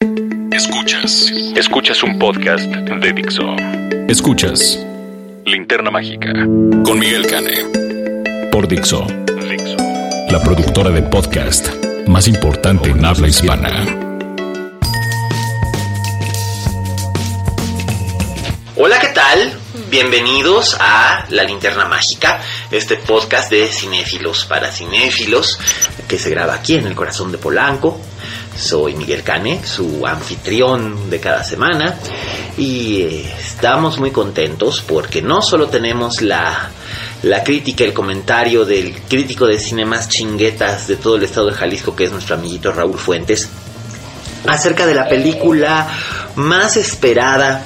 Escuchas. Escuchas un podcast de Dixo. Escuchas Linterna Mágica con Miguel Cane. Por Dixo. Dixo. La productora de podcast más importante en habla hispana. Hola, ¿qué tal? Bienvenidos a La Linterna Mágica, este podcast de cinéfilos para cinéfilos que se graba aquí en el corazón de Polanco. Soy Miguel Cane, su anfitrión de cada semana y eh, estamos muy contentos porque no solo tenemos la, la crítica, el comentario del crítico de cine más chinguetas de todo el estado de Jalisco que es nuestro amiguito Raúl Fuentes acerca de la película más esperada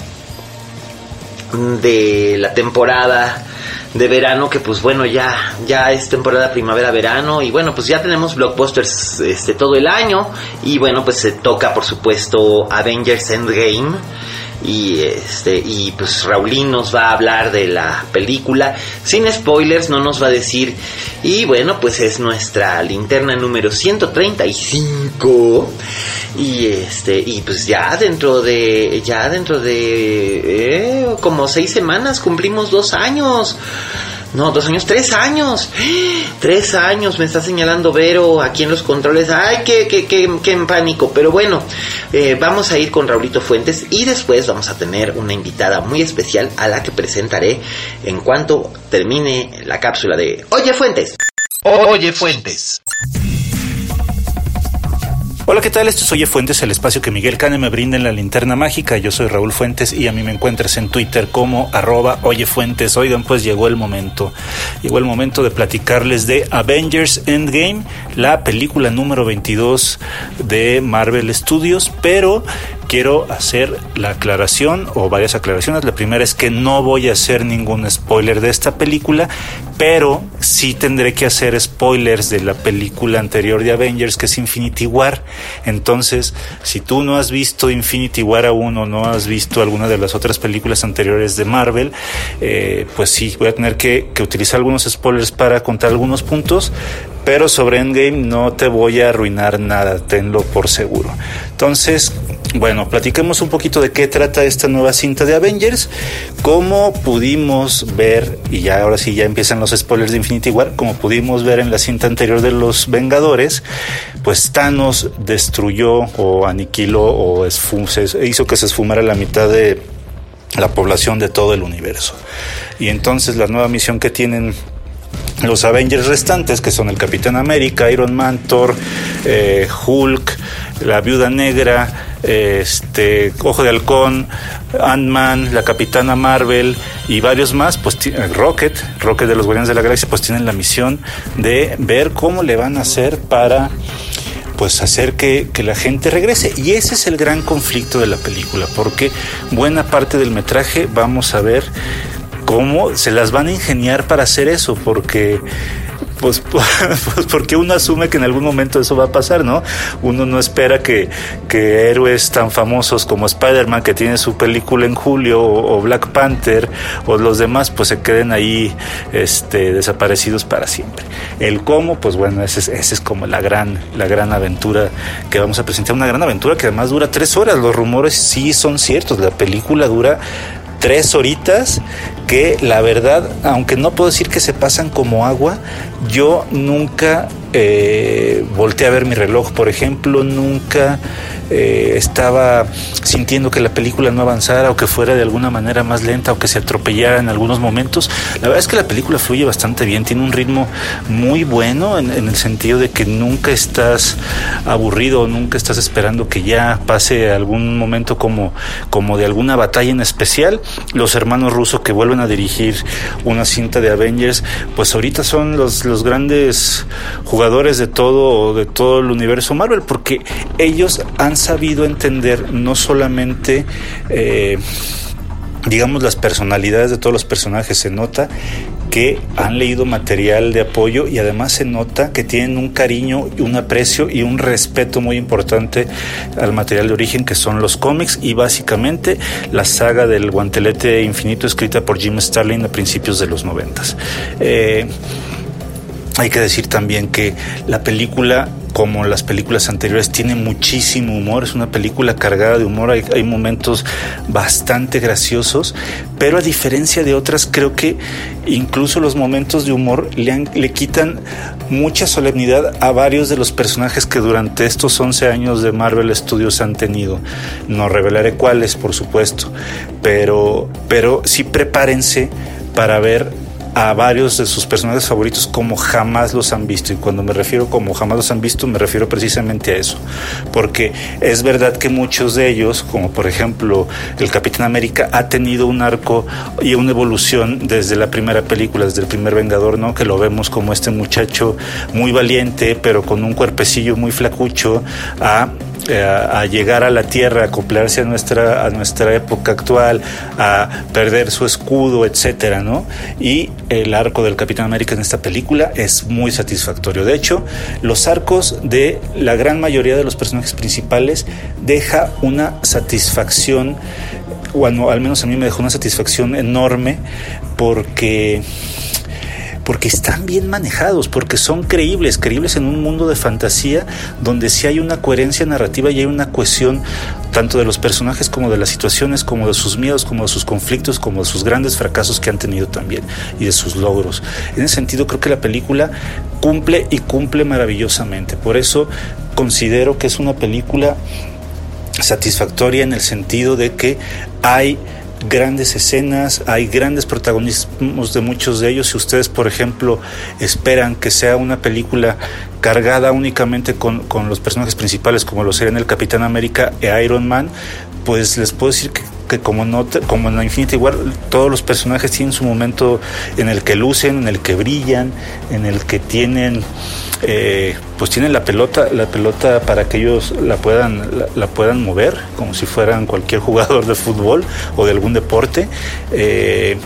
de la temporada de verano que pues bueno ya ya es temporada primavera verano y bueno pues ya tenemos blockbusters este todo el año y bueno pues se toca por supuesto Avengers Endgame y este y pues Raulín nos va a hablar de la película. Sin spoilers no nos va a decir. Y bueno pues es nuestra linterna número 135 y este y pues ya dentro de ya dentro de eh, como seis semanas cumplimos dos años no, dos años, tres años. Tres años me está señalando Vero aquí en los controles. Ay, qué, qué, qué, qué en pánico. Pero bueno, eh, vamos a ir con Raulito Fuentes y después vamos a tener una invitada muy especial a la que presentaré en cuanto termine la cápsula de Oye Fuentes. Oye Fuentes. Hola, ¿qué tal? Esto es Oye Fuentes, el espacio que Miguel Cane me brinda en la linterna mágica. Yo soy Raúl Fuentes y a mí me encuentras en Twitter como arroba Oye Fuentes. Oigan, pues llegó el momento. Llegó el momento de platicarles de Avengers Endgame, la película número 22 de Marvel Studios, pero quiero hacer la aclaración o varias aclaraciones. La primera es que no voy a hacer ningún spoiler de esta película, pero sí tendré que hacer spoilers de la película anterior de Avengers, que es Infinity War. Entonces, si tú no has visto Infinity War aún o no has visto alguna de las otras películas anteriores de Marvel, eh, pues sí, voy a tener que, que utilizar algunos spoilers para contar algunos puntos, pero sobre Endgame no te voy a arruinar nada, tenlo por seguro. Entonces, bueno, platiquemos un poquito de qué trata esta nueva cinta de Avengers, cómo pudimos ver, y ya ahora sí ya empiezan los spoilers de Infinity War, como pudimos ver en la cinta anterior de los Vengadores, pues Thanos destruyó o aniquiló o hizo que se esfumara la mitad de la población de todo el universo. Y entonces la nueva misión que tienen los Avengers restantes, que son el Capitán América, Iron Man, Thor, eh, Hulk, la Viuda Negra, este, Ojo de Halcón, Ant-Man, la Capitana Marvel y varios más, pues Rocket, Rocket de los Guardianes de la Galaxia, pues tienen la misión de ver cómo le van a hacer para pues hacer que, que, la gente regrese. Y ese es el gran conflicto de la película, porque buena parte del metraje vamos a ver cómo se las van a ingeniar para hacer eso, porque pues, pues, porque uno asume que en algún momento eso va a pasar, ¿no? Uno no espera que, que héroes tan famosos como Spider-Man, que tiene su película en julio, o, Black Panther, o los demás, pues se queden ahí este, desaparecidos para siempre. El cómo, pues bueno, esa es, es como la gran, la gran aventura que vamos a presentar, una gran aventura que además dura tres horas. Los rumores sí son ciertos, la película dura tres horitas que la verdad, aunque no puedo decir que se pasan como agua, yo nunca eh, volteé a ver mi reloj, por ejemplo, nunca eh, estaba sintiendo que la película no avanzara o que fuera de alguna manera más lenta o que se atropellara en algunos momentos. La verdad es que la película fluye bastante bien, tiene un ritmo muy bueno en, en el sentido de que nunca estás aburrido, nunca estás esperando que ya pase algún momento como, como de alguna batalla en especial. Los hermanos rusos que vuelven a dirigir una cinta de Avengers, pues ahorita son los, los grandes jugadores de todo, de todo el universo Marvel, porque ellos han sabido entender no solamente eh, digamos las personalidades de todos los personajes se nota que han leído material de apoyo y además se nota que tienen un cariño, un aprecio y un respeto muy importante al material de origen que son los cómics y básicamente la saga del guantelete infinito escrita por Jim Starlin a principios de los noventas. Eh, hay que decir también que la película como las películas anteriores, tiene muchísimo humor, es una película cargada de humor, hay, momentos bastante graciosos, pero a diferencia de otras, creo que incluso los momentos de humor le, le quitan mucha solemnidad a varios de los personajes que durante estos 11 años de Marvel Studios han tenido. No revelaré cuáles, por supuesto, pero, pero sí prepárense para ver a varios de sus personajes favoritos como jamás los han visto. Y cuando me refiero como jamás los han visto, me refiero precisamente a eso. Porque es verdad que muchos de ellos, como por ejemplo el Capitán América, ha tenido un arco y una evolución desde la primera película, desde el primer Vengador, ¿no? Que lo vemos como este muchacho muy valiente, pero con un cuerpecillo muy flacucho, a eh, a, llegar a la tierra, a acoplarse a nuestra, a nuestra época actual, a perder su escudo, etcétera, ¿no? Y el arco del Capitán América en esta película es muy satisfactorio. De hecho, los arcos de la gran mayoría de los personajes principales deja una satisfacción, bueno, al menos a mí me dejó una satisfacción enorme porque porque están bien manejados, porque son creíbles, creíbles en un mundo de fantasía donde sí hay una coherencia narrativa y hay una cohesión tanto de los personajes como de las situaciones, como de sus miedos, como de sus conflictos, como de sus grandes fracasos que han tenido también y de sus logros. En ese sentido creo que la película cumple y cumple maravillosamente. Por eso considero que es una película satisfactoria en el sentido de que hay grandes escenas, hay grandes protagonismos de muchos de ellos. Si ustedes, por ejemplo, esperan que sea una película cargada únicamente con, con los personajes principales, como lo serían el Capitán América e Iron Man, pues les puedo decir que como, no, como en la Infinity War, todos los personajes tienen su momento en el que lucen, en el que brillan, en el que tienen, eh, pues tienen la pelota, la pelota para que ellos la puedan, la, puedan mover, como si fueran cualquier jugador de fútbol o de algún deporte. Eh,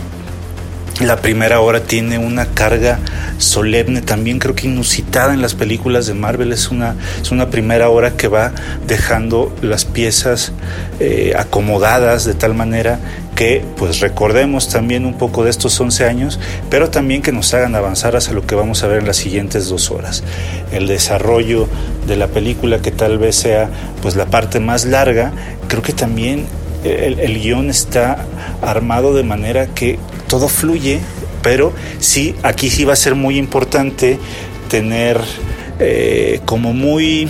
la primera hora tiene una carga solemne, también creo que inusitada en las películas de Marvel. Es una, es una primera hora que va dejando las piezas eh, acomodadas de tal manera que pues recordemos también un poco de estos 11 años, pero también que nos hagan avanzar hacia lo que vamos a ver en las siguientes dos horas. El desarrollo de la película, que tal vez sea pues la parte más larga, creo que también el, el guion está armado de manera que todo fluye, pero sí, aquí sí va a ser muy importante tener eh, como muy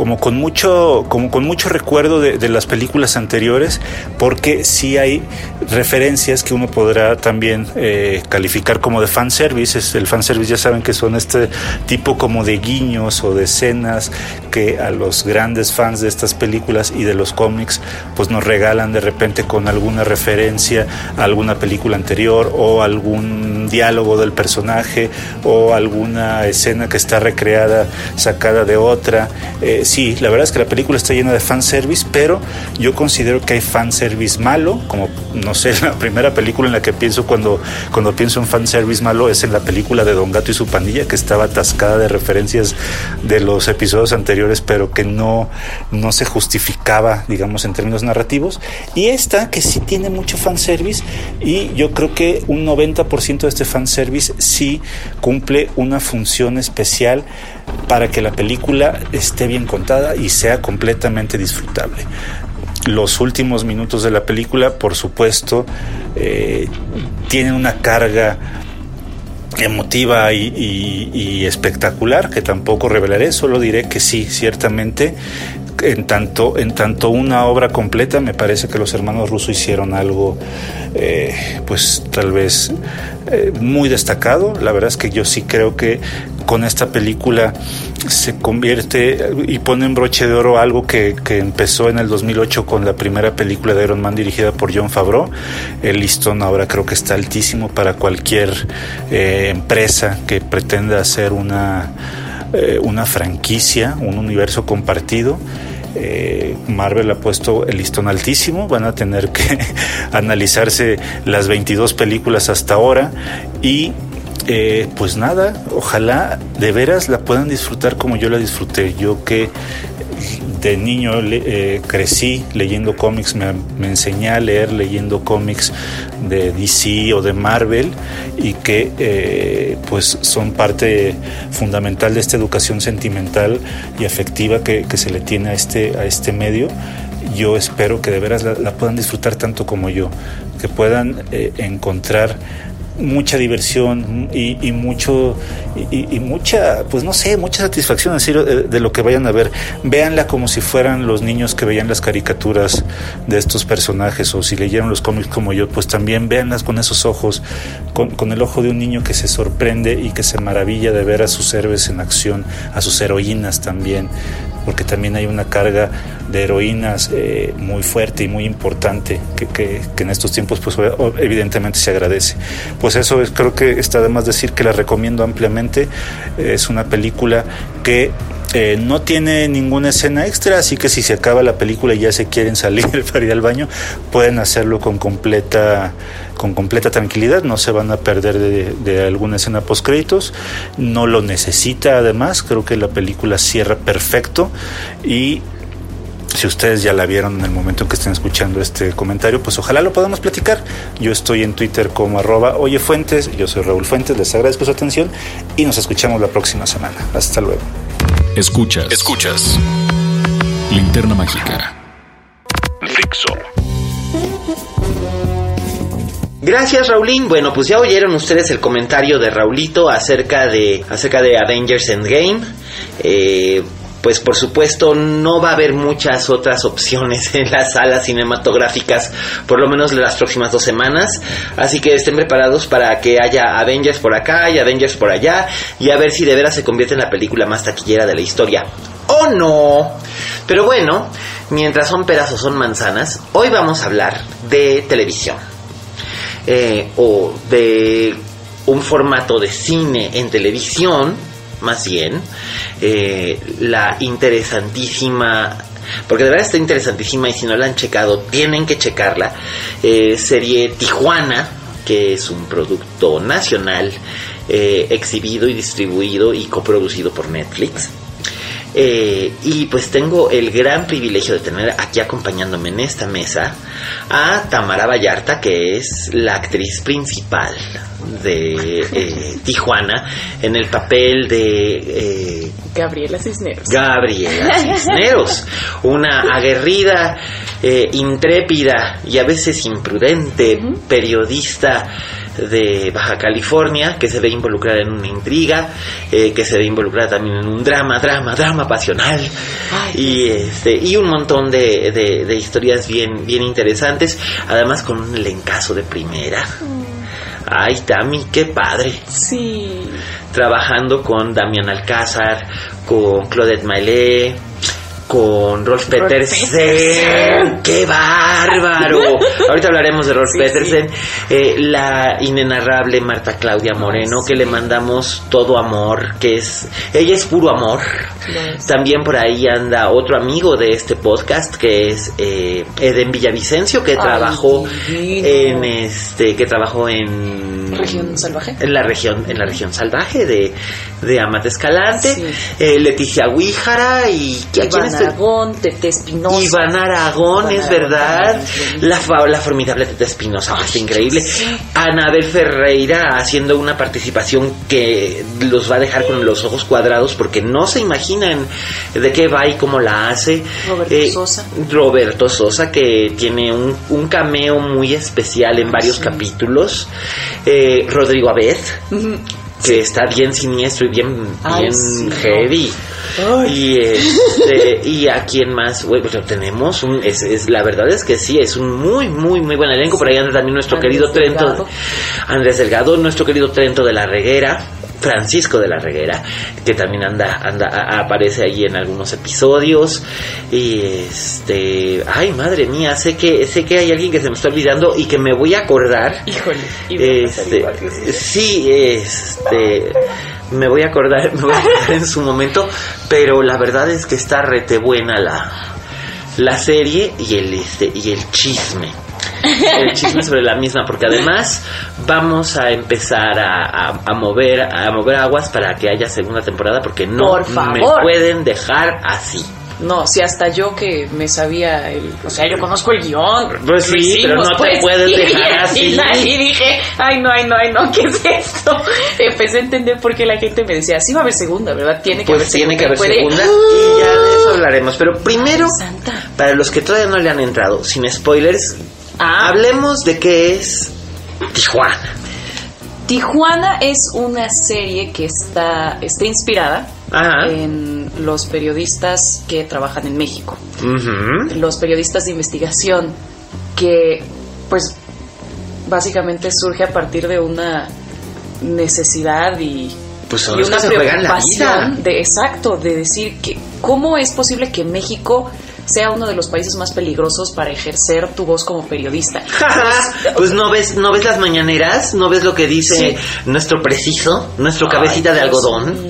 como con mucho, como con mucho recuerdo de, las películas anteriores, porque sí hay referencias que uno podrá también eh, calificar como de fanservice. El fanservice ya saben que son este tipo como de guiños o de escenas que a los grandes fans de estas películas y de los cómics pues nos regalan de repente con alguna referencia a alguna película anterior o algún diálogo del personaje o alguna escena que está recreada sacada de otra. Eh, sí, la verdad es que la película está llena de fanservice, pero yo considero que hay fanservice malo, como no sé, la primera película en la que pienso cuando, cuando pienso en fanservice malo es en la película de Don Gato y su pandilla, que estaba atascada de referencias de los episodios anteriores, pero que no, no se justificaba, digamos, en términos narrativos. Y esta, que sí tiene mucho fanservice, y yo creo que un 90% de este fanservice sí cumple una función especial para que la película esté bien contada y sea completamente disfrutable. Los últimos minutos de la película, por supuesto, eh, tienen una carga emotiva y, espectacular que tampoco revelaré, solo diré que sí, ciertamente en tanto, en tanto una obra completa, me parece que los hermanos Russo hicieron algo, eh, pues tal vez eh, muy destacado. La verdad es que yo sí creo que con esta película se convierte y pone en broche de oro algo que, que, empezó en el 2008 con la primera película de Iron Man dirigida por John Favreau. El listón ahora creo que está altísimo para cualquier eh, empresa que pretenda hacer una, una franquicia, un universo compartido. Eh, Marvel ha puesto el listón altísimo, van a tener que analizarse las 22 películas hasta ahora y eh, pues nada, ojalá de veras la puedan disfrutar como yo la disfruté. Yo que de niño eh, crecí leyendo cómics, me, enseñé a leer leyendo cómics de DC o de Marvel y que eh, pues son parte fundamental de esta educación sentimental y afectiva que, se le tiene a este, a este medio. Yo espero que de veras la, puedan disfrutar tanto como yo, que puedan encontrar mucha diversión y, mucho y, mucha pues no sé mucha satisfacción de, de, lo que vayan a ver véanla como si fueran los niños que veían las caricaturas de estos personajes o si leyeron los cómics como yo pues también véanlas con esos ojos con, con el ojo de un niño que se sorprende y que se maravilla de ver a sus héroes en acción a sus heroínas también porque también hay una carga de heroínas eh, muy fuerte y muy importante que, que, en estos tiempos pues evidentemente se agradece. Pues eso es, creo que está de más decir que la recomiendo ampliamente. Es una película que eh, no tiene ninguna escena extra, así que si se acaba la película y ya se quieren salir para ir al baño, pueden hacerlo con completa con completa tranquilidad, no se van a perder de, alguna escena post créditos, no lo necesita además, creo que la película cierra perfecto y si ustedes ya la vieron en el momento en que estén escuchando este comentario, pues ojalá lo podamos platicar. Yo estoy en Twitter como arroba oyefuentes, yo soy Raúl Fuentes, les agradezco su atención y nos escuchamos la próxima semana. Hasta luego. Escuchas. Escuchas. Linterna Mágica. Fixo. Gracias Raulín. Bueno, pues ya oyeron ustedes el comentario de Raulito acerca de acerca de Avengers Endgame. Eh, pues por supuesto no va a haber muchas otras opciones en las salas cinematográficas, por lo menos las próximas dos semanas. Así que estén preparados para que haya Avengers por acá y Avengers por allá y a ver si de veras se convierte en la película más taquillera de la historia. ¡Oh no! Pero bueno, mientras son peras o son manzanas, hoy vamos a hablar de televisión. Eh, o de un formato de cine en televisión, más bien, eh, la interesantísima porque de verdad está interesantísima y si no la han checado, tienen que checarla. Eh, serie Tijuana, que es un producto nacional exhibido y distribuido y coproducido por Netflix. Eh, y pues tengo el gran privilegio de tener aquí acompañándome en esta mesa a Tamara Vallarta, que es la actriz principal de eh, Tijuana en el papel de eh, Gabriela Cisneros. Gabriela Cisneros, una aguerrida, intrépida y a veces imprudente periodista de Baja California, que se ve involucrada en una intriga, eh, que se ve involucrada también en un drama, drama, drama pasional, y este y un montón de, de, historias bien, bien interesantes, además con un elencazo de primera. Mm. Ay, Tami, qué padre. Sí. Trabajando con Damián Alcázar, con Claudette Maillet, con Rolf Petersen. ¡Qué bárbaro! Ahorita hablaremos de Rolf Petersen. Eh, la inenarrable Marta Claudia Moreno, que le mandamos todo amor, que es. Ella es puro amor. También por ahí anda otro amigo de este podcast, que es eh, Eden Villavicencio, que trabajó en este. que trabajó en. Región salvaje. En la región, en la región salvaje de, de Amate Escalante. Eh, Leticia Huíjara y. ¿quién Aragón, Tete Espinosa. Iván Aragón, es verdad. La, la formidable Tete Espinosa, es increíble. Anabel Ferreira haciendo una participación que los va a dejar con los ojos cuadrados porque no se imaginan de qué va y cómo la hace. Roberto eh, Sosa. Roberto Sosa, que tiene un, un cameo muy especial en varios capítulos. Eh, Rodrigo Abed. que está bien siniestro y bien, bien heavy. Y este, y a quién más, bueno, pues tenemos un, es, es, la verdad es que sí, es un muy, muy, muy buen elenco. Por ahí anda también nuestro Andrés querido Trento, Delgado. Andrés Delgado, nuestro querido Trento de la Reguera. Francisco de la Reguera, que también anda, anda, a- aparece ahí en algunos episodios. Y este, ay madre mía, sé que, sé que hay alguien que se me está olvidando y que me voy a acordar. Híjole. pasar Este, sí. sí, este, me voy a acordar, me voy a acordar en su momento, pero la verdad es que está rete buena la, la serie y el este y el chisme. El chisme sobre la misma, porque además vamos a empezar a, a- a mover a mover aguas para que haya segunda temporada, porque no Por me pueden dejar así. No, si hasta yo que me sabía el... O sea, yo conozco el guion. Pues sí, hicimos, pero no te pues, puedes dejar así. Y, dije, ay no, ay no, ay no, ¿qué es esto? Empecé a entender por qué la gente me decía, sí va a haber segunda, ¿verdad? Tiene que Pues haber tiene segunda. que haber puede- segunda y ya de eso hablaremos. Pero primero, santa. para los que todavía no le han entrado, sin spoilers, Ah. hablemos de qué es Tijuana. Tijuana es una serie que está, está inspirada Ajá. en los periodistas que trabajan en México. Los periodistas de investigación que pues básicamente surge a partir de una necesidad y, Pues y una preocupación de exacto de decir que cómo es posible que México sea uno de los países más peligrosos para ejercer tu voz como periodista. pues no ves, no ves las mañaneras, no ves lo que dice Sí. nuestro preciso, nuestro cabecita de algodón.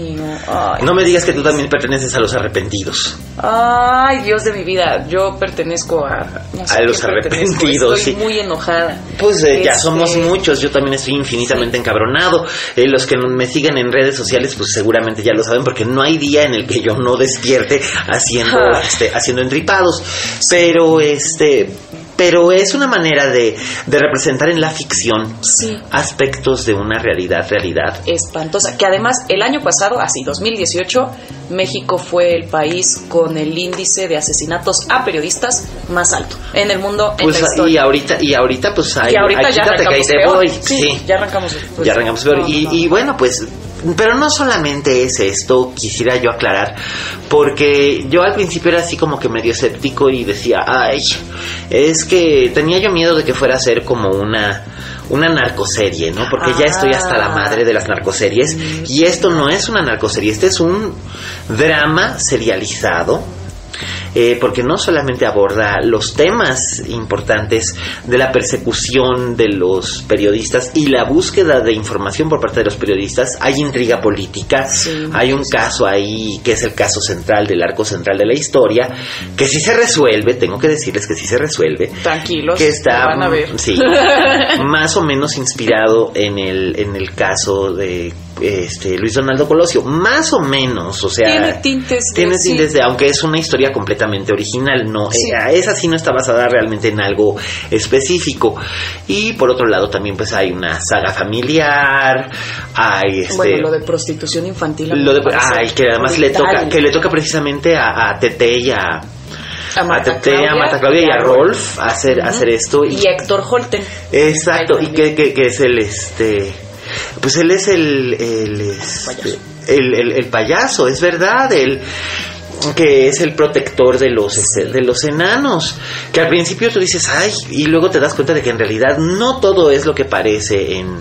Ay. No me digas que tú también perteneces a los arrepentidos. Ay, Dios de mi vida, yo pertenezco a... no sé A los arrepentidos, Estoy sí. muy enojada. Pues eh, ya Este, somos muchos, yo también estoy infinitamente encabronado. Eh, los que me siguen en redes sociales, pues seguramente ya lo saben, porque no hay día en el que yo no despierte haciendo, Ah. este, haciendo entripados. Pero este, pero es una manera de, de representar en la ficción Sí. aspectos de una realidad, realidad. espantosa, que además el año pasado, así 2018, México fue el país con el índice de asesinatos a periodistas más alto en el mundo en Pues la y ahorita, y ahorita pues hay, Y ahorita hay ya quítate que ahí arrancamos te peor. voy. Sí, sí. ya arrancamos. pues, ya arrancamos peor. no, y, no. y bueno, pues, pero no solamente es esto, quisiera yo aclarar, porque yo al principio era así como que medio escéptico y decía, ay, es que tenía yo miedo de que fuera a ser como una una narcoserie, ¿no? Porque ya estoy hasta la madre de las narcoseries y esto no es una narcoserie, este es un drama serializado eh, porque no solamente aborda los temas importantes de la persecución de los periodistas y la búsqueda de información por parte de los periodistas, hay intriga política, Sí, hay un caso ahí que es el caso central del arco central de la historia, que sí se resuelve, tengo que decirles que sí se resuelve, Tranquilos, que está van a ver. sí, más o menos inspirado en el en el caso de este Luis Donaldo Colosio, más o menos, o sea, Tiene tintes de- tiene sí. tintes de aunque es una historia completamente original, no Sí. eh, esa sí no está basada realmente en algo específico. Y por otro lado también pues hay una saga familiar, hay este Bueno, lo de prostitución infantil. lo de- ay, que además le toca que le toca precisamente a, a Tete y a a a Marta a Claudia, Marta Claudia y a Rolf hacer, hacer esto y Héctor Holten. Exacto, y que, que, que es el este pues él es el el, este, Payaso. el, el- el payaso, es verdad, el que es el protector de los este, de los enanos, que al principio tú dices, ay, y luego te das cuenta de que en realidad no todo es lo que parece en,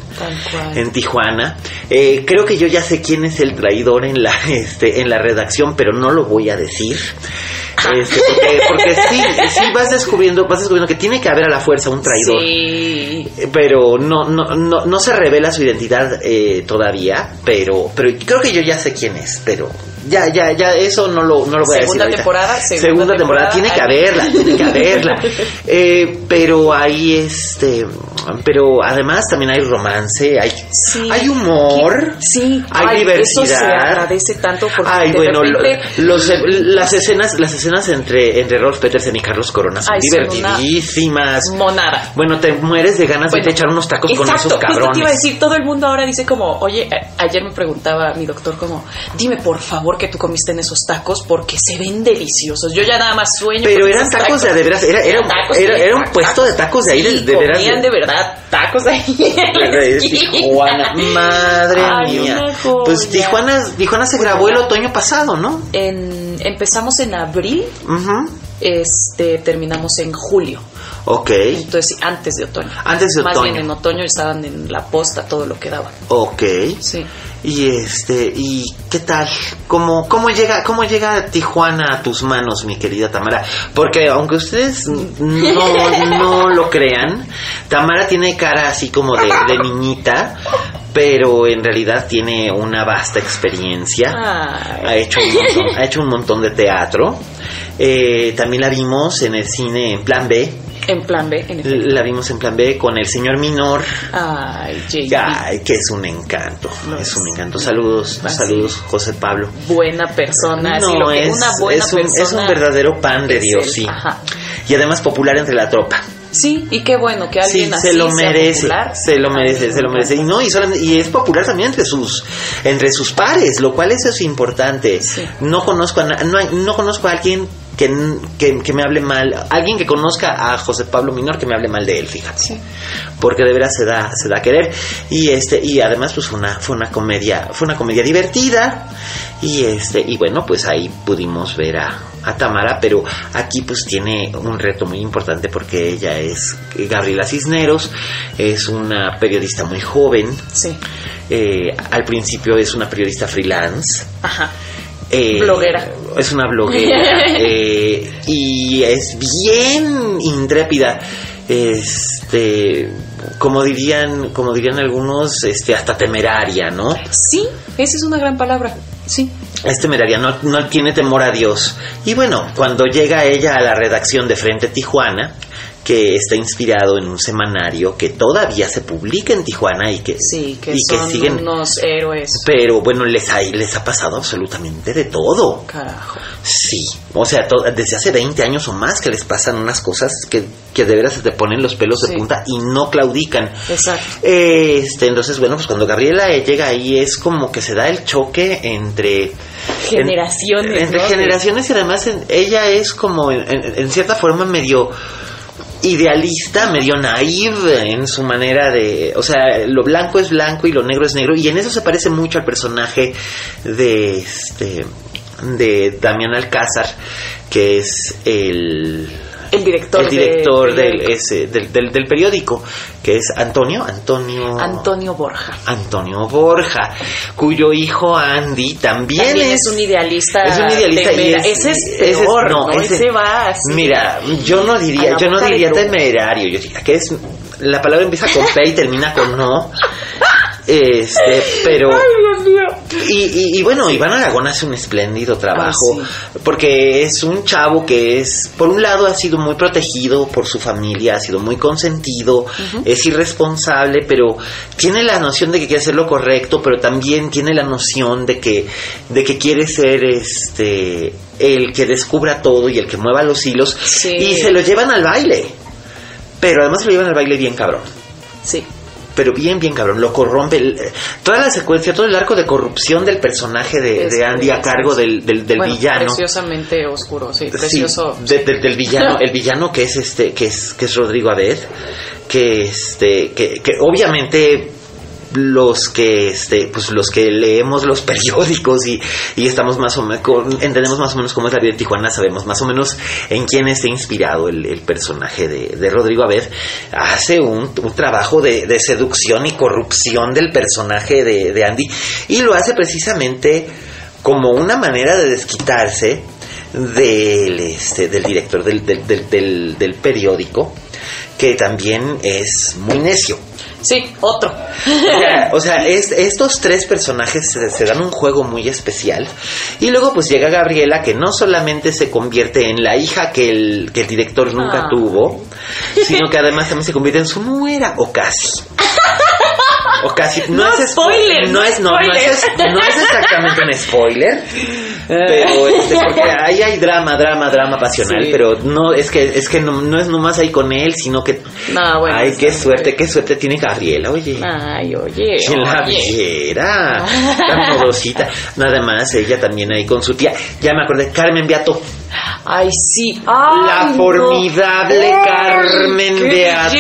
en Tijuana. Eh, creo que yo ya sé quién es el traidor en la este en la redacción, pero no lo voy a decir. Este, porque, porque sí, sí vas descubriendo, vas descubriendo que tiene que haber a la fuerza un traidor. Sí. Pero no, no, no, no se revela su identidad eh, todavía, pero, pero creo que yo ya sé quién es, pero ya, ya, ya, eso no lo, no lo voy a decir. Segunda ahorita. temporada, segunda segunda temporada, temporada, tiene que ahí. haberla, tiene que haberla. Eh, pero hay este, pero además también hay romance, hay, Sí. hay humor, Sí, hay Ay, diversidad. Eso se agradece tanto porque Ay, de bueno, lo- repente los, las escenas, las escenas entre, entre Rolf Petersen y Carlos Corona son Ay, son una divertidísimas. monada. Bueno, te mueres de ganas Bueno, de echar unos tacos con Exacto, esos justo te cabrones. iba a decir, todo el mundo ahora dice como, oye, ayer me preguntaba mi doctor como, dime por favor que tú comiste en esos tacos porque se ven deliciosos. Yo ya nada más sueño. Pero eran esos tacos de, de veras, era, era, Tacos, era, era un tacos. puesto de tacos de ahí, de, Sí, de veras. comían de verdad tacos de ahí. en. Tijuana, madre Ay, mía. Pues Tijuana, Tijuana se grabó el otoño pasado, ¿no? En empezamos en abril, este, terminamos en julio. Ok, Entonces, antes de otoño. Antes de Más otoño. bien en otoño estaban en la posta todo lo que daban. ok. Sí. Y este, ¿y qué tal? ¿Cómo, cómo llega, cómo llega Tijuana a tus manos, mi querida Tamara? Porque aunque ustedes no, no lo crean, Tamara tiene cara así como de, de niñita, pero en realidad tiene una vasta experiencia. Ay. Ha hecho un montón, ha hecho un montón de teatro. Eh, también la vimos en el cine en Plan B. En plan B, en efecto. La vimos en Plan B con el señor Minor. Ay, JB. Ay, que es un encanto, es es. un encanto. Saludos, Así. saludos, José Pablo. Buena persona. No, lo es, una buena es un, persona. es un verdadero pan de Dios, él. sí. Ajá. Y además popular entre la tropa. Sí, y qué bueno que Sí, alguien así se lo merece, popular. se lo merece, se lo merece. Y no, y, y es popular también entre sus entre sus pares, lo cual eso es importante. Sí. No conozco a no, no conozco a alguien que, que, que me hable mal, alguien que conozca a José Pablo Minor que me hable mal de él, fíjate. Sí. Porque de veras se da se da a querer y este y además pues fue una fue una comedia, fue una comedia divertida y este y bueno, pues ahí pudimos ver a a Tamara, pero aquí pues tiene un reto muy importante porque ella es Gabriela Cisneros, es una periodista muy joven, Sí. eh, al principio es una periodista freelance, Ajá. eh, Bloguera. Es una bloguera. eh, y es bien intrépida. Este. Como dirían, como dirían algunos, este, hasta temeraria, ¿no? Sí, esa es una gran palabra. Sí. Es temeraria, no, no tiene temor a Dios. Y bueno, cuando llega ella a la redacción de Frente Tijuana, que está inspirado en un semanario que todavía se publica en Tijuana y que, Sí, que y que siguen. unos héroes. Pero bueno, les ha, les ha pasado absolutamente de todo. Carajo. Sí, o sea, to- desde hace 20 años o más que les pasan unas cosas que, que de veras se te ponen los pelos de punta y no claudican. Exacto. Este, entonces, bueno, pues cuando Gabriela llega ahí es como que se da el choque entre... Generaciones, en- entre ¿no? generaciones y además en- ella es como en cierta forma medio idealista, medio naive en su manera de, o sea, lo blanco es blanco y lo negro es negro y en eso se parece mucho al personaje de este de Damián Alcázar, que es el El director, el director de- del, ese, del, del, del periódico, que es Antonio, Antonio Antonio Borja. Antonio Borja, cuyo hijo Andy también, También es, es un idealista. es un idealista y es- ese es ese peor, no, ¿no? ese- Ese, va así. Mira, yo no A diría, yo no diría temerario, yo diría que es la palabra empieza con P y termina con no. Este, pero Dios mío. y, y- y bueno, Iván Aragón hace un espléndido trabajo Ah, porque es un chavo que es, por un lado, ha sido muy protegido por su familia, ha sido muy consentido, es irresponsable, pero tiene la noción de que quiere hacer lo correcto, pero también tiene la noción de que, de que quiere ser este el que descubra todo y el que mueva los hilos Sí. y se lo llevan al baile. Pero además se lo llevan al baile bien cabrón Sí. Pero bien, bien cabrón, lo corrompe. El- eh, toda la secuencia, todo el arco de corrupción del personaje de, Es de Andy a cargo del, del, del Bueno, villano. Preciosamente oscuro, sí. Sí, Precioso. de- de- del villano, el villano que es este, que es, que es Rodrigo Abed, que este, que, que obviamente los que este pues los que leemos los periódicos y, y estamos más o menos entendemos más o menos cómo es la vida de Tijuana sabemos más o menos en quién está inspirado el, el personaje de, de Rodrigo Abed. Hace un, un trabajo de, de seducción y corrupción del personaje de, de Andy y lo hace precisamente como una manera de desquitarse del, este, del director del, del, del, del- del periódico que también es muy necio Sí, otro. o sea, o sea, es- estos tres personajes se, se dan un juego muy especial. Y luego pues llega Gabriela que no solamente se convierte en la hija que el, que el director nunca Ah. tuvo, sino que además también se convierte en su nuera o casi. O casi. No, No es spoiler, No es, no, no es, spoiler. no es exactamente un spoiler. Pero este, porque ahí hay drama, drama, drama pasional, Sí. pero no es que es que no, no es nomás ahí con él, sino que No, bueno. ay, qué suerte, qué suerte tiene Gabriela, oye. Ay, oye. Que la viera, tan modosita. Nada más, ella también ahí con su tía. Ya me acordé, Carmen Beato. Ay, sí. Ay, la no. formidable Ay, Carmen Beato.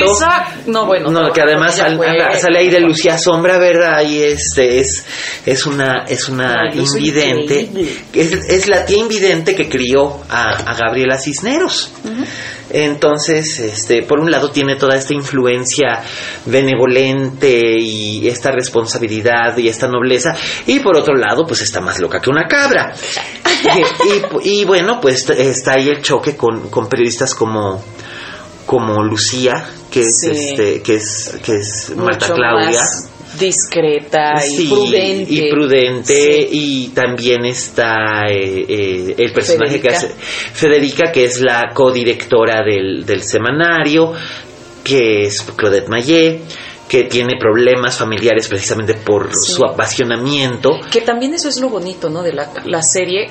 No, bueno. No, que además sal- fue- sale ahí de Lucía Sombra, ¿verdad? Y este es, es una, es una Ay, invidente. Es, es la tía invidente que crió a, a Gabriela Cisneros. Entonces, este, por un lado tiene toda esta influencia benevolente y esta responsabilidad y esta nobleza, y por otro lado, pues está más loca que una cabra. y, y- y bueno, pues está ahí el choque con, con periodistas como como Lucía, que es Sí. este, que es que es Marta mucho Claudia. más discreta y Sí, prudente. y prudente, Sí. y también está eh, eh, el personaje que hace Federica, que es la codirectora del, del semanario, que es Claudette Mayet, que tiene problemas familiares precisamente por Sí. su apasionamiento. Que también eso es lo bonito, ¿no? De la, la serie,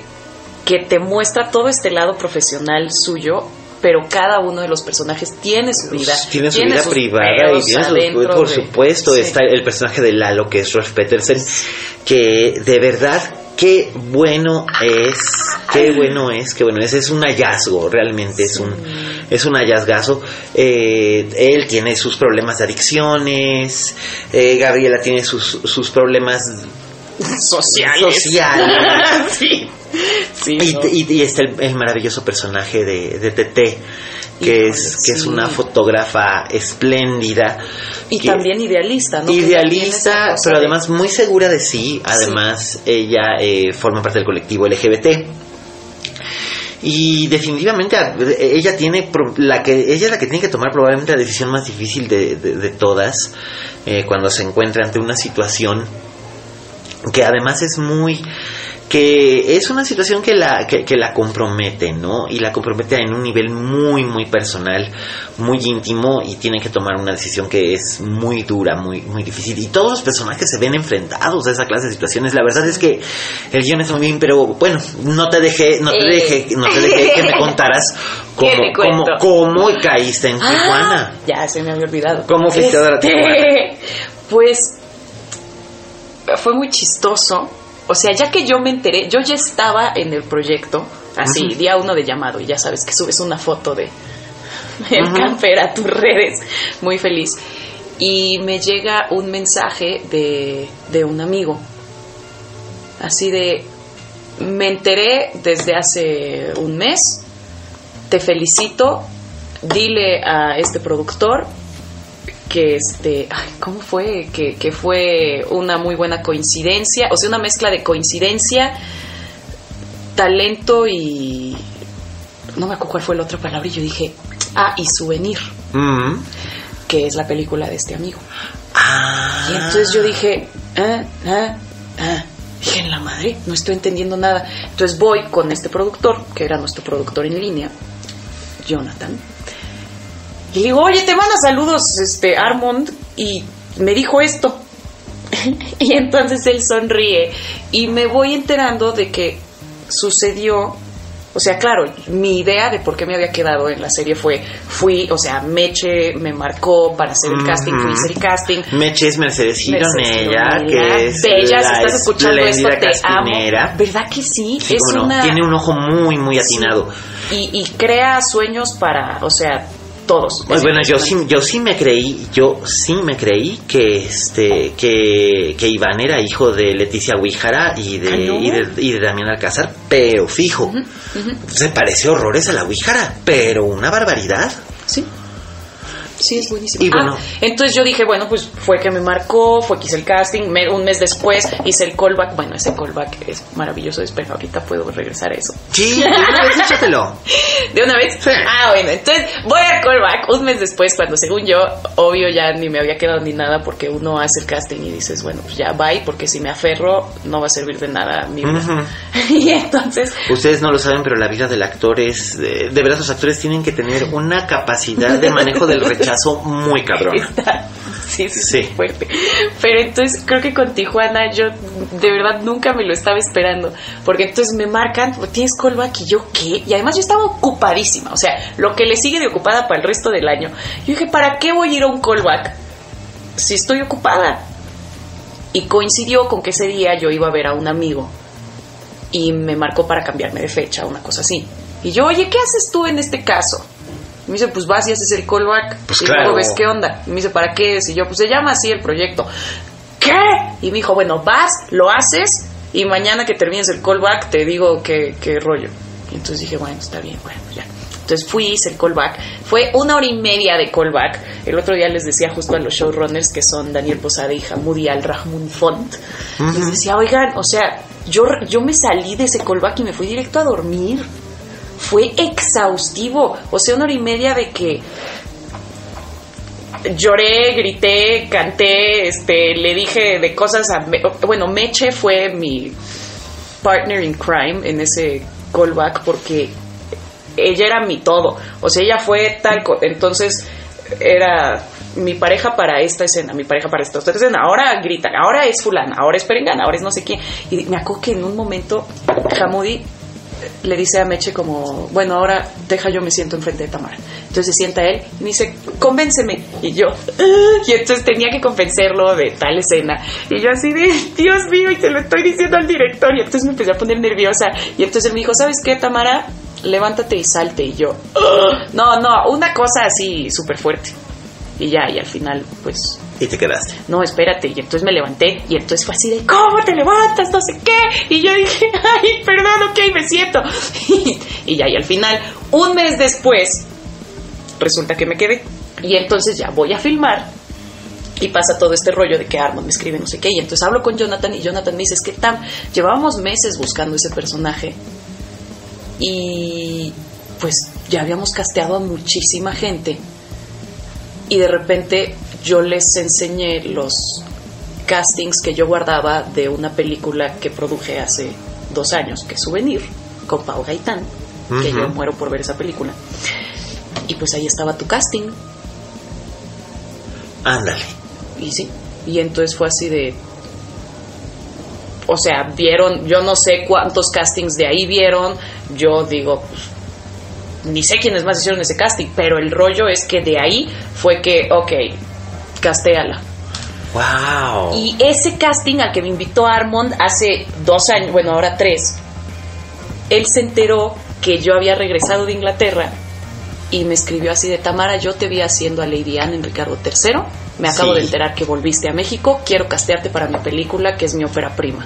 que te muestra todo este lado profesional suyo, pero cada uno de los personajes tiene su vida. tiene su vida sus privada y tiene su- adentro por de- supuesto Sí. está el personaje de Lalo que es Rolf Petersen que de verdad qué bueno es qué bueno es qué bueno es es un hallazgo realmente es un es un hallazgazo Eh, él tiene sus problemas de adicciones eh, Gabriela tiene sus sus problemas sociales. sociales sí. Sí, y, ¿no? y- y está el, el maravilloso personaje de, de Tete, que Híjole, es que es una fotógrafa espléndida. Y también idealista, ¿no? Idealista, pero de- además muy segura de sí. Además, ella eh, forma parte del colectivo LGBT. Y definitivamente ella tiene la que ella es la que tiene que tomar probablemente la decisión más difícil de, de- de todas eh, cuando se encuentra ante una situación que además es muy que es una situación que la que, que la compromete no y la compromete en un nivel muy muy personal muy íntimo y tiene que tomar una decisión que es muy dura muy muy difícil. Y todos los personajes se ven enfrentados a esa clase de situaciones. La verdad es que el guion es muy bien pero bueno no te dejé no te dejé no te dejé que me contaras ¿Qué cómo cómo cómo caíste en Tijuana. Ah, ya se me había olvidado. ¿Cómo fuiste a dar a Este, Tijuana? Pues fue muy chistoso. O sea, ya que yo me enteré, yo ya estaba en el proyecto, así, día uno de llamado, y ya sabes que subes una foto de el Ujú. camper a tus redes, muy feliz. Y me llega un mensaje de, de un amigo, así de, me enteré desde hace un mes, te felicito, dile a este productor que este, ay, ¿cómo fue? Que, que fue una muy buena coincidencia, o sea, una mezcla de coincidencia, talento y no me acuerdo cuál fue la otra palabra y yo dije, ah, y souvenir, Mm. que es la película de este amigo. Ah. Y entonces yo dije, ah, ah, ah. Dije, en la madre, no estoy entendiendo nada. Entonces voy con este productor, que era nuestro productor en línea, Jonathan. Y le digo, oye, te manda saludos, este, Armond, y me dijo esto. y entonces él sonríe y me voy enterando de que sucedió o sea, claro, mi idea de por qué me había quedado en la serie fue, fui, o sea, Meche me marcó para hacer el casting, fui a hacer el casting. Meche es Mercedes Gironella, que es Bella, si estás escuchando esto, te amo. castinera. ¿Verdad que sí? Sí, es una... Tiene un ojo muy, muy atinado. Sí. Y, y crea sueños para, o sea, todos. Pues Es bueno, yo sí, yo sí me creí, yo sí me creí que este, que, que Iván era hijo de Leticia Huíjara y de, Ah, ¿no? y de, y de Damián Alcázar, pero fijo, se parece horrores a la Huíjara, pero una barbaridad. Sí. Sí, es buenísimo. Y bueno. Ah, entonces yo dije, bueno, pues fue que me marcó, fue que hice el casting, me- un mes después hice el callback. Bueno, ese callback es maravilloso, espero ahorita puedo regresar a eso. Sí, de una vez échatelo. ¿De una vez? Sí. Ah, bueno, entonces voy al callback un mes después, cuando según yo, obvio ya ni me había quedado ni nada, porque uno hace el casting y dices, bueno, pues ya bye, porque si me aferro no va a servir de nada mi vida. Ujú. y entonces, Ustedes no lo saben, pero la vida del actor es... De, de verdad, los actores tienen que tener una capacidad de manejo del rechazo muy. Está- sí, sí, Sí. sí, fuerte. Pero entonces creo que con Tijuana yo de verdad nunca me lo estaba esperando. Porque entonces me marcan, tienes callback y yo qué. Y además yo estaba ocupadísima. O sea, lo que le sigue de ocupada para el resto del año. Yo dije, ¿para qué voy a ir a un callback si estoy ocupada? Y coincidió con que ese día yo iba a ver a un amigo y me marcó para cambiarme de fecha, una cosa así. Y yo, oye, ¿qué haces tú en este caso? Me dice, pues vas y haces el callback. Pues y claro. luego ves qué onda. Y me dice, ¿para qué es? Y yo, pues se llama así el proyecto. ¿Qué? Y me dijo, bueno, vas, lo haces y mañana que termines el callback te digo qué, qué rollo. Y entonces dije, bueno, está bien, bueno, ya. Entonces fui, hice el callback. Fue una hora y media de callback. El otro día les decía justo a los showrunners que son Daniel Posada y Hamudi Al Rahmun Font. Les decía, oigan, o sea, yo, yo me salí de ese callback y me fui directo a dormir. Fue exhaustivo. O sea, una hora y media de que lloré, grité, canté, este, le dije de cosas a... Bueno, Meche fue mi partner in crime en ese callback porque ella era mi todo. O sea, ella fue tal... Entonces era mi pareja para esta escena, mi pareja para esta otra escena. Ahora gritan, ahora es fulana, ahora es perengana, ahora es no sé quién. Y me acuerdo que en un momento Hamudi le dice a Meche como, bueno, ahora deja yo me siento enfrente de Tamara. Entonces se sienta él y me dice, convénceme. Y yo, "Ah", y entonces tenía que convencerlo de tal escena. Y yo así de, Dios mío, y te lo estoy diciendo al director. Y entonces me empecé a poner nerviosa. Y entonces él me dijo, ¿sabes qué, Tamara? Levántate y salte. Y yo, "Ah". no, no, una cosa así súper fuerte. Y ya, y al final, pues Y te quedaste. no, espérate. Y entonces me levanté y entonces fue así de, ¿cómo te levantas? No sé qué. Y yo dije, ay, perdón, ok, me siento. y ya, y al final, un mes después, resulta que me quedé. Y entonces ya voy a filmar. Y pasa todo este rollo de que Armand me escribe no sé qué. Y entonces hablo con Jonathan y Jonathan me dice, es que Tam, llevábamos meses buscando ese personaje. Y pues ya habíamos casteado a muchísima gente y de repente yo les enseñé los castings que yo guardaba de una película que produje hace dos años, que es Souvenir, con Pau Gaitán, que yo muero por ver esa película. Y pues ahí estaba tu casting, Ándale. y sí, y entonces fue así de... O sea, vieron, yo no sé cuántos castings de ahí vieron, yo digo, pues, ni sé quiénes más hicieron ese casting, pero el rollo es que de ahí fue que, ok, castéala. Wow. Y ese casting al que me invitó Armond hace dos años, bueno, ahora tres, él se enteró que yo había regresado de Inglaterra y me escribió así de Tamara, yo te vi haciendo a Lady Anne en Ricardo III, me acabo Sí. de enterar que volviste a México, quiero castearte para mi película que es mi ópera prima.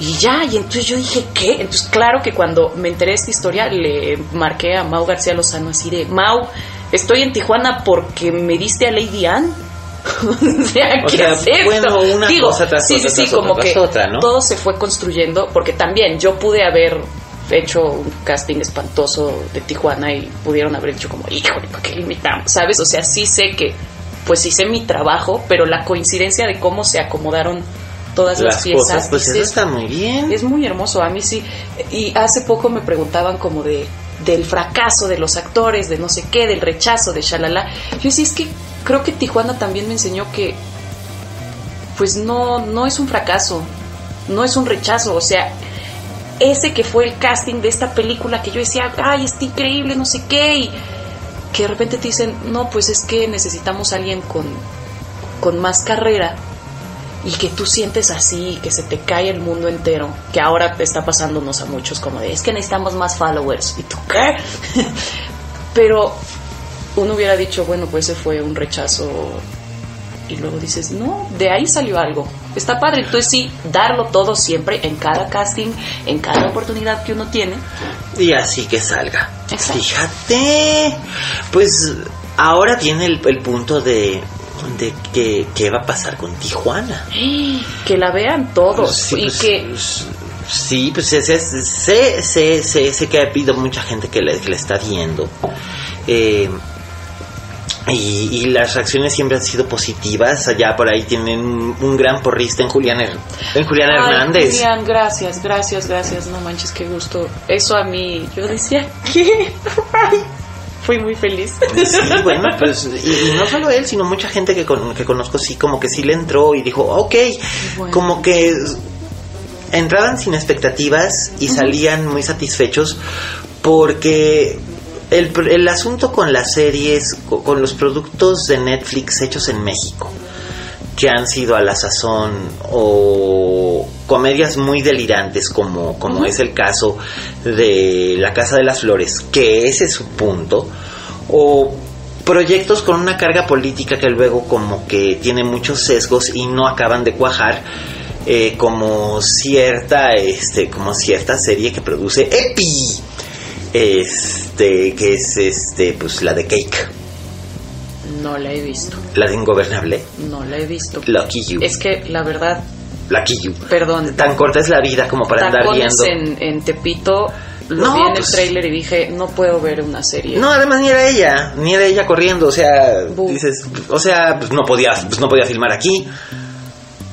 Y ya, y entonces yo dije, ¿qué? Entonces, claro que cuando me enteré de esta historia, le marqué a Mau García Lozano así de, Mau, estoy en Tijuana porque me diste a Lady Anne. o sea, O ¿qué sea, es esto? bueno, una Digo, cosa tras sí, otra, sí, sí, tras como otra, que otra, ¿no? todo se fue construyendo, porque también yo pude haber hecho un casting espantoso de Tijuana y pudieron haber dicho como, híjole, ¿para qué limitamos? ¿Sabes? O sea, sí sé que, pues hice mi trabajo, pero la coincidencia de cómo se acomodaron todas las, Las piezas. cosas, pues eso está muy bien. es muy hermoso, a mí sí. Y hace poco me preguntaban como de del fracaso de los actores, de no sé qué, del rechazo, de shalala. Yo decía, es que creo que Tijuana también me enseñó que pues no, no es un fracaso, no es un rechazo, o sea, ese que fue el casting de esta película que yo decía, ay, está increíble, no sé qué, y que de repente te dicen, no, pues es que necesitamos a alguien con, con más carrera y que tú sientes así, que se te cae el mundo entero, que ahora te está pasándonos a muchos como de, es que necesitamos más followers. ¿Y tú qué? Pero uno hubiera dicho, bueno, pues ese fue un rechazo y luego dices, no, de ahí salió algo. Está padre, entonces sí, darlo todo siempre, en cada casting, en cada oportunidad que uno tiene. Y así que salga. Exacto. Fíjate. Pues ahora viene el, el punto de, de que qué va a pasar con Tijuana. Que la vean todos Sí, y pues, que pues, Sí, pues sé, sé, sé, sé, que ha habido mucha gente que le, que le está viendo. Eh, y, y las reacciones siempre han sido positivas. Allá por ahí tienen un, gran porrista en Julián, en Julián Ay, Hernández. Julián, gracias, gracias, gracias. No manches, qué gusto. Eso a mí, yo decía, ¿qué? Fui muy feliz. Sí, bueno, pues, y, y no solo él, sino mucha gente que, con- que conozco, sí, como que sí le entró y dijo, ok, Bueno. como que entraban sin expectativas y salían muy satisfechos porque el, el asunto con las series, co- con los productos de Netflix hechos en México, que han sido a la sazón o comedias muy delirantes como, como es el caso de La Casa de las Flores, que ese es su punto, o proyectos con una carga política que luego como que tiene muchos sesgos y no acaban de cuajar. eh, como cierta este como cierta serie que produce Epi este que es este pues la de Cake No la he visto. la de Ingobernable No la he visto. Lucky You Es que la verdad, Lucky You perdón, tan corta es la vida como para andar viendo en, en Tepito, lo No, vi en pues- el tráiler y dije, no puedo ver una serie. No, además ni era ella, ni era ella corriendo, o sea, dices, o sea, pues no podía, pues no podía filmar aquí.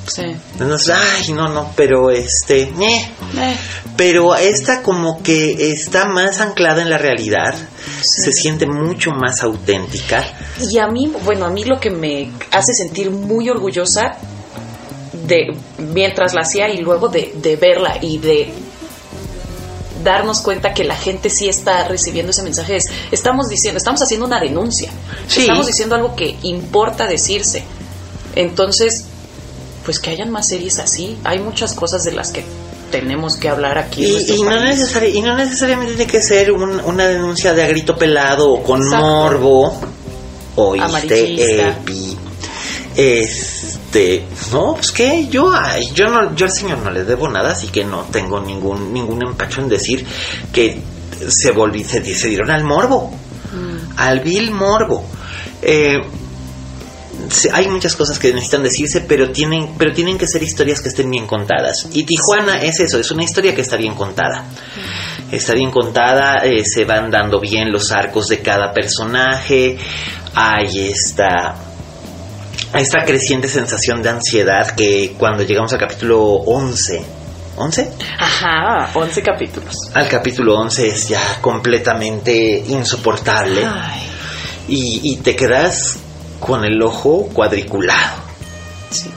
Sí. Entonces, ay, no, no, pero este, eh. Eh, pero esta como que está más anclada en la realidad, se siente mucho más auténtica. Y a mí, bueno, a mí lo que me hace sentir muy orgullosa de mientras la hacía y luego de, de verla y de darnos cuenta que la gente sí está recibiendo ese mensaje es estamos diciendo estamos haciendo una denuncia Sí. estamos diciendo algo que importa decirse entonces pues que hayan más series así hay muchas cosas de las que tenemos que hablar aquí Y, y no necesari- y no necesariamente tiene que ser un- una denuncia de a grito pelado o con Exacto. morbo. Oíste. Epi. Este, no, pues que yo, ay, yo no, yo al señor no le debo nada, así que no tengo ningún, ningún empacho en decir que se volví, se, se dieron al morbo, Mm. al vil morbo. Eh, se- hay muchas cosas que necesitan decirse, pero tienen, pero tienen que ser historias que estén bien contadas. Y Tijuana es eso, es una historia que está bien contada. Está bien contada, eh, se van dando bien los arcos de cada personaje, hay esta, esta creciente sensación de ansiedad que cuando llegamos al capítulo 11, ¿11? ajá 11 capítulos Al capítulo 11 es ya completamente insoportable Ay, y, y te quedas con el ojo cuadriculado. sí.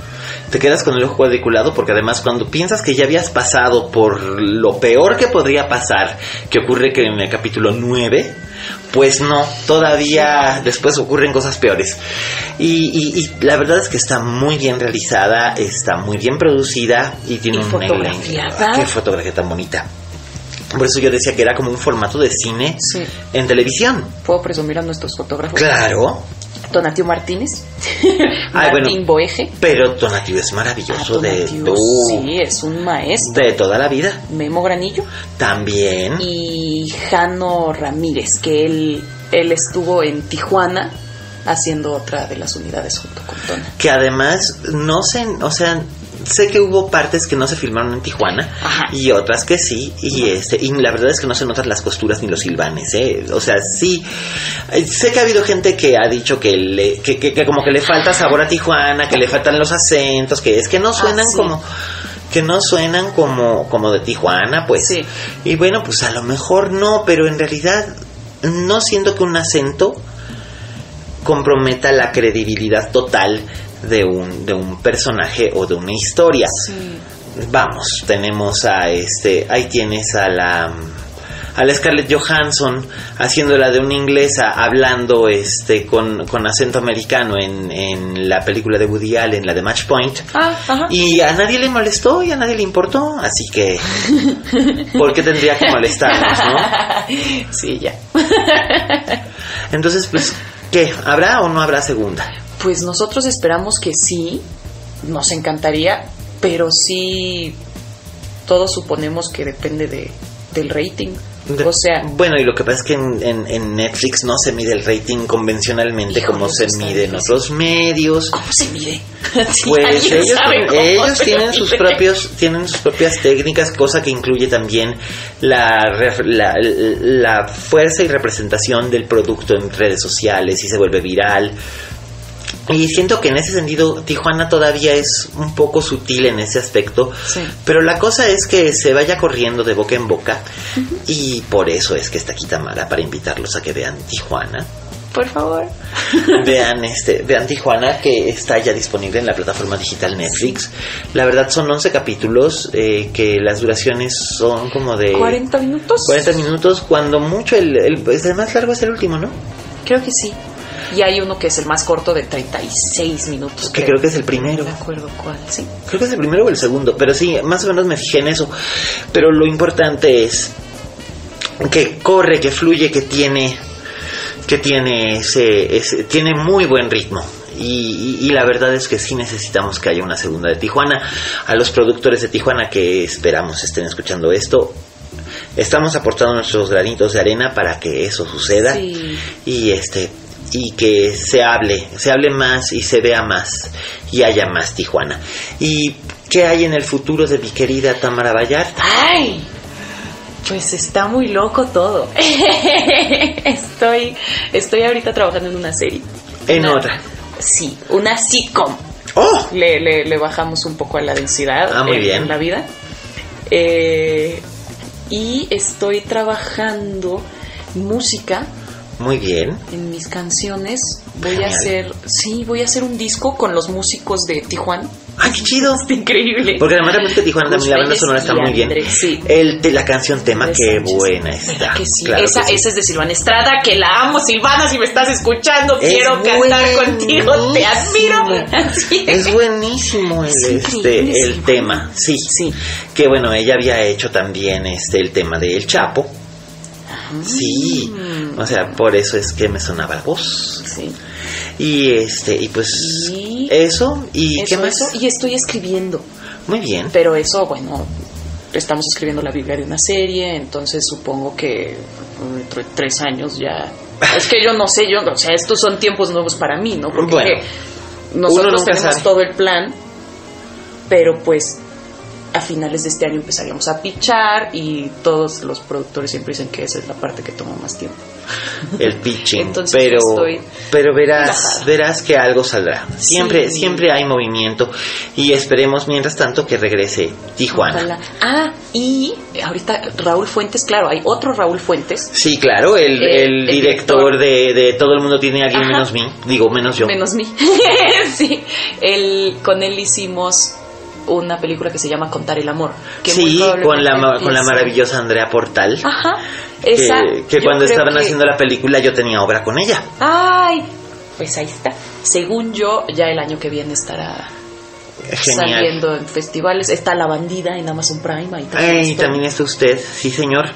Te quedas con el ojo cuadriculado porque además cuando piensas que ya habías pasado por lo peor que podría pasar, que ocurre que en el capítulo 9, pues no, todavía después ocurren cosas peores. Y, y- y la verdad es que está muy bien realizada, está muy bien producida y tiene Y un fotografiada. Qué fotografía tan bonita. Por eso yo decía que era como un formato de cine Sí. en televisión. puedo presumir a nuestros fotógrafos Claro, Donatio Martínez, Ay, bueno. Martín Boeje. pero Tonatiuh es Ah, maravilloso de, Tonatiuh, tú, sí, es un maestro. de toda la vida. Memo Granillo También. y Jano Ramírez, que él, él estuvo en Tijuana haciendo otra de las unidades junto con Tona. que además no sé, o sea, sé que hubo partes que no se filmaron en Tijuana Ajá. y otras que sí y este y la verdad es que no se notan las costuras ni los silbanes, ¿eh? o sea, sí eh, sé que ha habido gente que ha dicho que le que, que- que como que le falta sabor a Tijuana, que le faltan los acentos, que es que no suenan Ah, sí. como que no suenan como como de Tijuana, pues. Sí. Y bueno, pues a lo mejor no, pero en realidad no siento que un acento comprometa la credibilidad total de un, de un personaje o de una historia. Vamos, tenemos a este, ahí tienes a la a la Scarlett Johansson haciéndola de una inglesa hablando este con, con acento americano en, en la película de Woody Allen, la de Match Point. Ah, ajá. Y a nadie le molestó y a nadie le importó, así que ¿por qué tendría que molestarnos, no? Sí, ya. Entonces, pues, ¿qué? ¿Habrá o no habrá segunda? Pues nosotros esperamos que sí, nos encantaría, pero sí, todos suponemos que depende de, del rating. De- o sea, bueno, y lo que pasa es que en, en- en Netflix no se mide el rating convencionalmente como eso se mide en otros medios. ¿cómo se mide? Si Pues ellos, tienen, ellos sus mide. propios tienen sus propias técnicas, cosa que incluye también la, la, la fuerza y representación del producto en redes sociales y se vuelve viral. Y siento que en ese sentido Tijuana todavía es un poco sutil en ese aspecto, Sí. pero la cosa es que se vaya corriendo de boca en boca y por eso es que está aquí Tamara para invitarlos a que vean Tijuana. Por favor. vean este vean Tijuana que está ya disponible en la plataforma digital Netflix la verdad son 11 capítulos eh, que las duraciones son como de 40 minutos. 40 minutos cuando mucho el, el, pues, el más largo es el último no Creo que sí. Y hay uno que es el más corto de 36 minutos. Que creo que es el primero. No me acuerdo cuál, sí. Creo que es el primero o el segundo, pero sí, más o menos me fijé en eso. Pero lo importante es que corre, que fluye, que tiene que tiene ese, ese tiene muy buen ritmo. Y, y, la verdad es que sí necesitamos que haya una segunda de Tijuana. A los productores de Tijuana que esperamos estén escuchando esto, estamos aportando nuestros granitos de arena para que eso suceda Sí. y este y que se hable, se hable más y se vea más y haya más Tijuana. ¿Y qué hay en el futuro de mi querida Tamara Vallarta? ¡Ay! Pues está muy loco todo. estoy, estoy ahorita trabajando en una serie. En Una- otra. Sí, una sitcom. ¡Oh! Le, le- le bajamos un poco a la densidad Ah, muy en, bien. en la vida. Eh, y estoy trabajando música Muy bien. en mis canciones. Voy Genial. a hacer, sí, voy a hacer un disco con los músicos de Tijuana. ¡Ay, qué chido! Está increíble. Porque además la música de Tijuana también, la banda sonora está muy bien. Sí. El, la canción tema, qué Sánchez. buena ¿Verdad está. que sí? Claro esa, que sí. esa es de Silvana Estrada, que la amo, Silvana, si me estás escuchando, Es quiero cantar contigo, te admiro. Es buenísimo el, Es este, el tema, sí. Sí. Que bueno, ella había hecho también este el tema del Chapo. Sí. O sea, por eso es que me sonaba la voz. Sí. Y este, y pues Y- eso, y qué más. eso, y estoy escribiendo. Muy bien. Pero eso, bueno, estamos escribiendo la Biblia de una serie, entonces supongo que dentro de tres años ya. Es que yo no sé, yo, o sea, estos son tiempos nuevos para mí, ¿no? Porque Bueno, nosotros tenemos sabe. todo el plan, pero pues a finales de este año empezaríamos a pichar y todos los productores siempre dicen que esa es la parte que toma más tiempo. el pitching, Entonces, pero estoy pero verás relajada. verás que algo saldrá. Siempre Sí. siempre hay movimiento y esperemos mientras tanto que regrese Tijuana. Ojalá. Ah, y ahorita Raúl Fuentes, claro, hay otro Raúl Fuentes. Sí, claro, el, Eh, el el director de, de Todo el mundo tiene a alguien Ajá. menos mí, digo menos yo. Menos mí. sí. Él, con él hicimos una película que se llama Contar el amor. Que sí, con la, con la maravillosa Andrea Portal. Ajá. que, Esa, que yo cuando estaban que- haciendo la película yo tenía obra con ella. Ay, pues ahí está. Según yo, ya el año que viene estará Genial. saliendo en festivales. Está La Bandida en Amazon Prime. Ahí también Ay, estoy. también está usted, sí señor.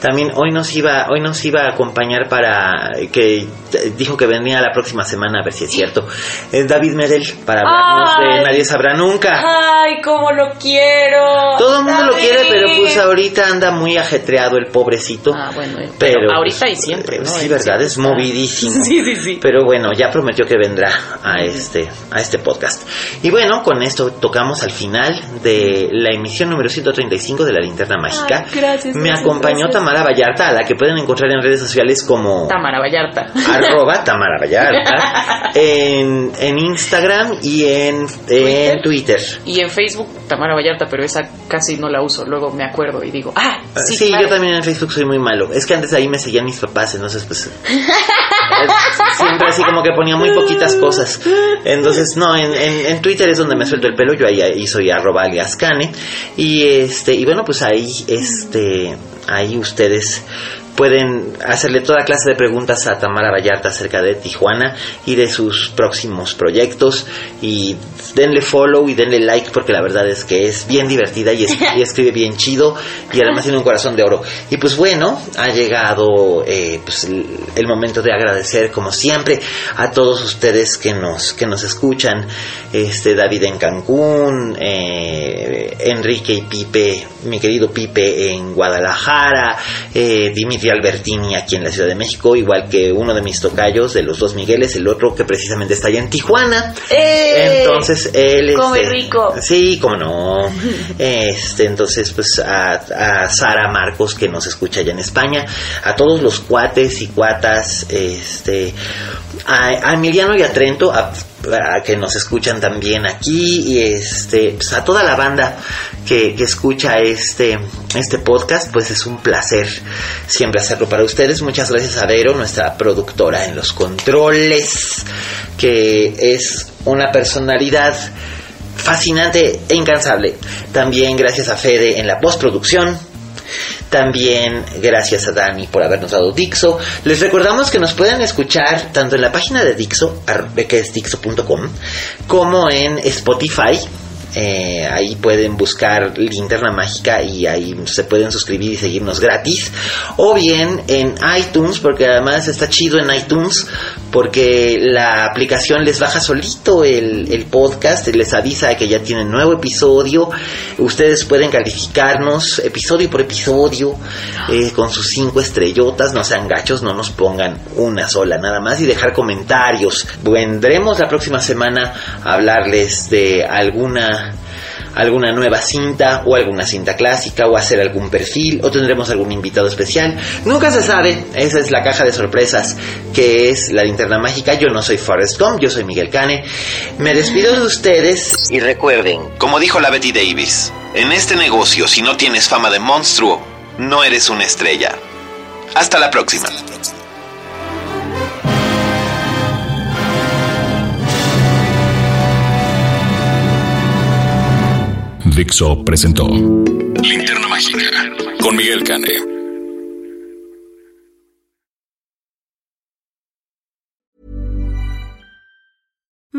También hoy nos iba, hoy nos iba a acompañar para que eh, dijo que venía la próxima semana a ver si es cierto. Es David Medel para hablarnos de. Nadie sabrá nunca. Ay, cómo lo quiero. Todo el mundo lo quiere, pero pues ahorita anda muy ajetreado el pobrecito. Ah, bueno, eh, pero, Pero ahorita pues, y siempre, ¿no? Sí, verdad, es movidísimo. Sí, sí, sí. Pero bueno, ya prometió que vendrá a este, a este podcast. Y bueno, con esto tocamos al final de la emisión número 135 de la Linterna Mágica. Ay, gracias, Me gracias, acompañó gracias. Tamara Vallarta, a la que pueden encontrar en redes sociales como Tamara Vallarta. arroba Tamara Vallarta, en, en Instagram y en, en Twitter. Y en Facebook, Tamara Vallarta, pero esa casi no la uso. Luego me acuerdo y digo, ah, sí, Sí, claro. yo también en Facebook soy muy malo. Es que antes ahí me seguían mis papás, entonces pues es- siempre así como que ponía muy poquitas cosas. Entonces, no, en, en, Twitter es donde me suelto el pelo, yo ahí, ahí soy arroba alias Cane. Y este, y bueno, pues ahí, este, ahí ustedes pueden hacerle toda clase de preguntas a Tamara Vallarta acerca de Tijuana y de sus próximos proyectos y denle follow y denle like porque la verdad es que es bien divertida y, es- y escribe bien chido y además tiene un corazón de oro. Y pues bueno, ha llegado eh, pues el, el momento de agradecer como siempre a todos ustedes que nos que nos escuchan, este David en Cancún, eh, Enrique y Pipe, mi querido Pipe en Guadalajara, eh, Dimitri Albertini aquí en la Ciudad de México, igual que uno de mis tocayos de los dos Migueles, el otro que precisamente está allá en Tijuana. ¡Eh! Entonces él Come este, rico. Sí, como no. Este, entonces, pues a, a Sara Marcos que nos escucha allá en España, a todos los cuates y cuatas, este, a, a Emiliano y a Trento, a, que nos escuchan también aquí, y este, pues a toda la banda que, que escucha este, este podcast, pues es un placer siempre hacerlo para ustedes. Muchas gracias a Vero, nuestra productora en los controles, que es una personalidad fascinante e incansable. También gracias a Fede en la postproducción. También gracias a Dani por habernos dado Dixo. Les recordamos que nos pueden escuchar tanto en la página de Dixo, que es dixo.com, como en Spotify eh, ahí pueden buscar Linterna Mágica y ahí se pueden suscribir y seguirnos gratis. O bien en iTunes, porque además está chido en iTunes, porque la aplicación les baja solito el, el podcast, les avisa que ya tienen nuevo episodio. Ustedes pueden calificarnos episodio por episodio eh, con sus cinco estrellotas. No sean gachos, no nos pongan una sola nada más y dejar comentarios. Vendremos la próxima semana a hablarles de alguna alguna nueva cinta o alguna cinta clásica o hacer algún perfil o tendremos algún invitado especial. Nunca se sabe, esa es la caja de sorpresas que es la linterna mágica. Yo no soy Forrest Gump, yo soy Miguel Cane. Me despido de ustedes y recuerden, como dijo la Betty Davis, en este negocio si no tienes fama de monstruo, no eres una estrella. Hasta la próxima. Dixo presentó Linterna Mágica con Miguel Cane.